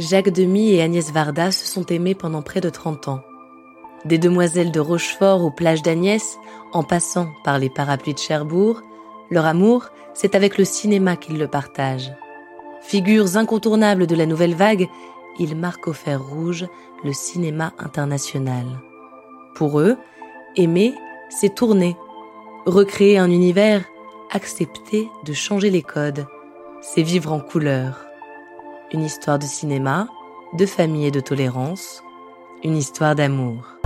Jacques Demy et Agnès Varda se sont aimés pendant près de 30 ans. Des demoiselles de Rochefort aux plages d'Agnès, en passant par les parapluies de Cherbourg, leur amour, c'est avec le cinéma qu'ils le partagent. Figures incontournables de la nouvelle vague, ils marquent au fer rouge le cinéma international. Pour eux, aimer, c'est tourner, recréer un univers, accepter de changer les codes, c'est vivre en couleur. Une histoire de cinéma, de famille et de tolérance, une histoire d'amour.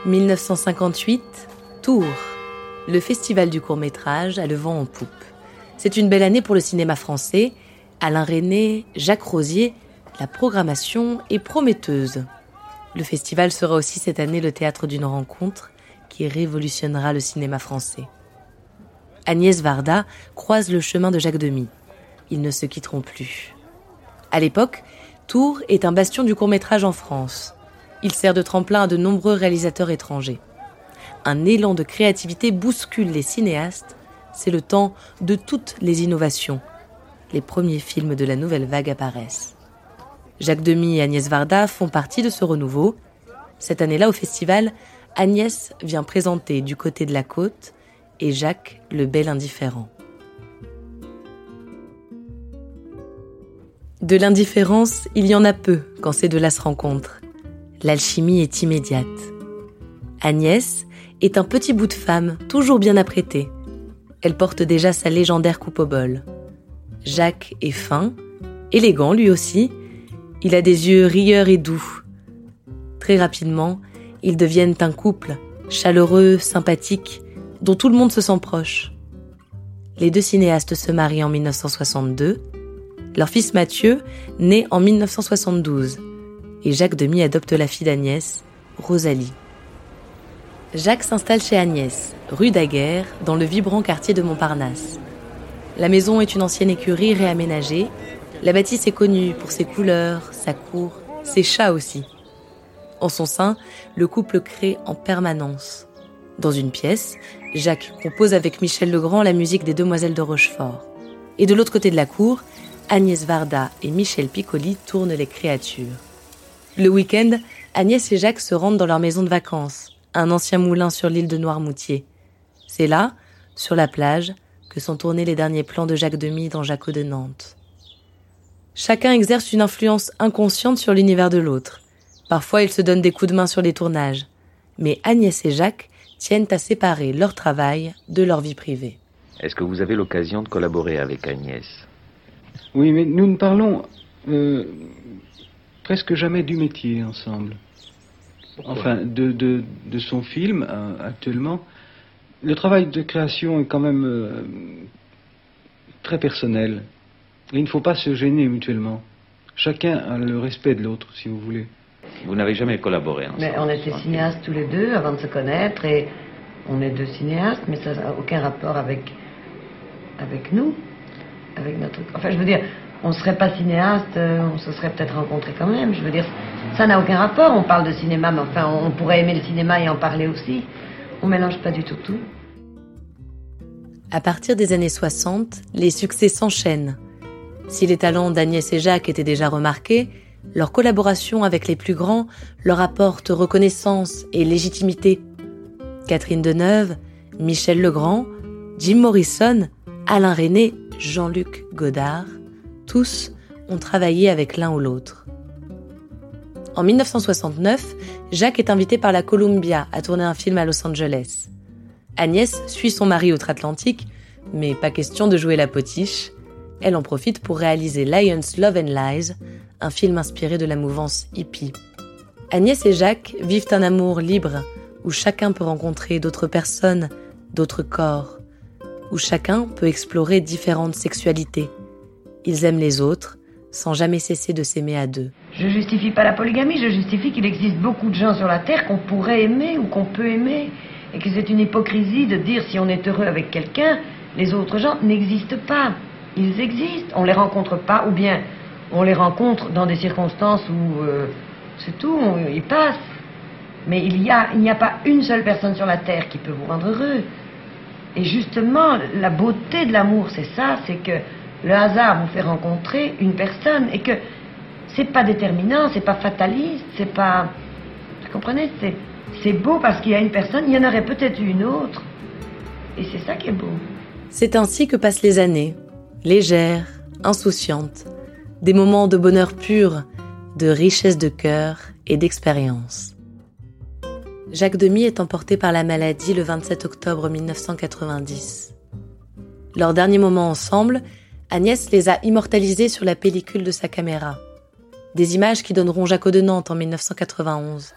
« 1958, Tours le Festival du court métrage a le vent en poupe. C'est une belle année pour le cinéma français. Alain René, Jacques Rosier, la programmation est prometteuse. Le festival sera aussi cette année le théâtre d'une rencontre qui révolutionnera le cinéma français. Agnès Varda croise le chemin de Jacques Demy. Ils ne se quitteront plus. À l'époque, Tours est un bastion du court-métrage en France. Il sert de tremplin à de nombreux réalisateurs étrangers un élan de créativité bouscule les cinéastes, c'est le temps de toutes les innovations. Les premiers films de la nouvelle vague apparaissent. Jacques Demy et Agnès Varda font partie de ce renouveau. Cette année-là, au festival, Agnès vient présenter Du côté de la côte et Jacques le bel indifférent. De l'indifférence, il y en a peu quand ces deux-là se rencontrent. L'alchimie est immédiate. Agnès est un petit bout de femme, toujours bien apprêtée. Elle porte déjà sa légendaire coupe au bol. Jacques est fin, élégant lui aussi. Il a des yeux rieurs et doux. Très rapidement, ils deviennent un couple, chaleureux, sympathique, dont tout le monde se sent proche. Les deux cinéastes se marient en 1962. Leur fils Mathieu naît en 1972. Et Jacques Demy adopte la fille d'Agnès, Rosalie. Jacques s'installe chez Agnès, rue Daguerre, dans le vibrant quartier de Montparnasse. La maison est une ancienne écurie réaménagée. La bâtisse est connue pour ses couleurs, sa cour, ses chats aussi. En son sein, le couple crée en permanence. Dans une pièce, Jacques compose avec Michel Legrand la musique des Demoiselles de Rochefort. Et de l'autre côté de la cour, Agnès Varda et Michel Piccoli tournent les créatures. Le week-end, Agnès et Jacques se rendent dans leur maison de vacances, un ancien moulin sur l'île de Noirmoutier. C'est là, sur la plage, que sont tournés les derniers plans de Jacques Demy dans Jaco de Nantes. Chacun exerce une influence inconsciente sur l'univers de l'autre. Parfois, ils se donnent des coups de main sur les tournages. Mais Agnès et Jacques tiennent à séparer leur travail de leur vie privée. Est-ce que vous avez l'occasion de collaborer avec Agnès? Oui, mais nous ne parlons euh, presque jamais du métier ensemble enfin, de, de, de, son film euh, actuellement, le travail de création est quand même euh, très personnel. il ne faut pas se gêner mutuellement. Chacun a le respect de l'autre, si vous voulez. Vous n'avez jamais collaboré ensemble Mais on était cinéastes tous les deux avant de se connaître et on est deux cinéastes, mais ça n'a aucun rapport avec, avec nous, avec notre. Enfin, je veux dire, on ne serait pas cinéaste, euh, on se serait peut-être rencontrés quand même. Je veux dire, ça n'a aucun rapport. On parle de cinéma, mais enfin, on pourrait aimer le cinéma et en parler aussi. On mélange pas du tout tout. À partir des années 60, les succès s'enchaînent. Si les talents d'Agnès et Jacques étaient déjà remarqués, leur collaboration avec les plus grands leur apporte reconnaissance et légitimité. Catherine Deneuve, Michel Legrand, Jim Morrison, Alain René, Jean-Luc Godard, tous ont travaillé avec l'un ou l'autre. En 1969, Jacques est invité par la Columbia à tourner un film à Los Angeles. Agnès suit son mari outre-Atlantique, mais pas question de jouer la potiche. Elle en profite pour réaliser Lions Love and Lies, un film inspiré de la mouvance hippie. Agnès et Jacques vivent un amour libre, où chacun peut rencontrer d'autres personnes, d'autres corps, où chacun peut explorer différentes sexualités. Ils aiment les autres, sans jamais cesser de s'aimer à deux. Je justifie pas la polygamie, je justifie qu'il existe beaucoup de gens sur la Terre qu'on pourrait aimer ou qu'on peut aimer, et que c'est une hypocrisie de dire si on est heureux avec quelqu'un, les autres gens n'existent pas. Ils existent, on les rencontre pas, ou bien on les rencontre dans des circonstances où euh, c'est tout, ils passent. Mais il n'y a, il a pas une seule personne sur la terre qui peut vous rendre heureux. Et justement, la beauté de l'amour, c'est ça, c'est que le hasard vous fait rencontrer une personne et que c'est pas déterminant, c'est pas fataliste, c'est pas. Vous comprenez C'est, beau parce qu'il y a une personne, il y en aurait peut-être une autre. Et c'est ça qui est beau. C'est ainsi que passent les années, légères, insouciantes, des moments de bonheur pur, de richesse de cœur et d'expérience. Jacques Demy est emporté par la maladie le 27 octobre 1990. Leurs derniers moments ensemble, Agnès les a immortalisés sur la pellicule de sa caméra. Des images qui donneront Jacques de Nantes en 1991.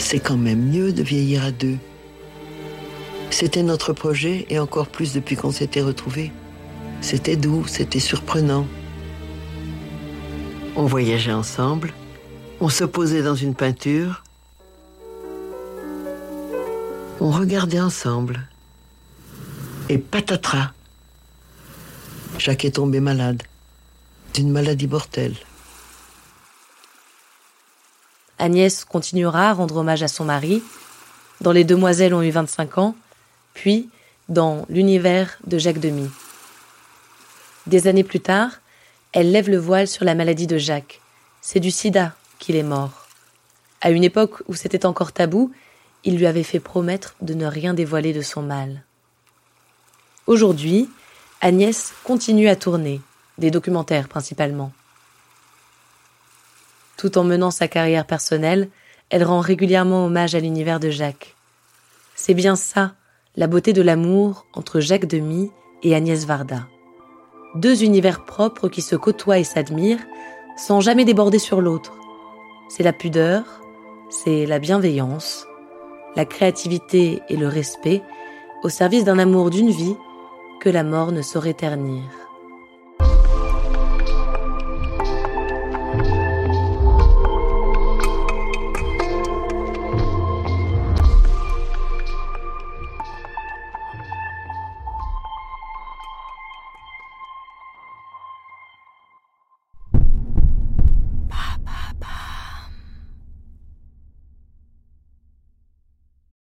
C'est quand même mieux de vieillir à deux. C'était notre projet et encore plus depuis qu'on s'était retrouvés. C'était doux, c'était surprenant. On voyageait ensemble, on se posait dans une peinture, on regardait ensemble. Et patatras, Jacques est tombé malade, d'une maladie mortelle. Agnès continuera à rendre hommage à son mari. Dans Les Demoiselles ont eu 25 ans, puis dans L'univers de Jacques Demy. Des années plus tard, elle lève le voile sur la maladie de Jacques. C'est du sida qu'il est mort. À une époque où c'était encore tabou, il lui avait fait promettre de ne rien dévoiler de son mal. Aujourd'hui, Agnès continue à tourner, des documentaires principalement. Tout en menant sa carrière personnelle, elle rend régulièrement hommage à l'univers de Jacques. C'est bien ça, la beauté de l'amour entre Jacques Demy et Agnès Varda deux univers propres qui se côtoient et s'admirent sans jamais déborder sur l'autre. C'est la pudeur, c'est la bienveillance, la créativité et le respect au service d'un amour d'une vie que la mort ne saurait ternir.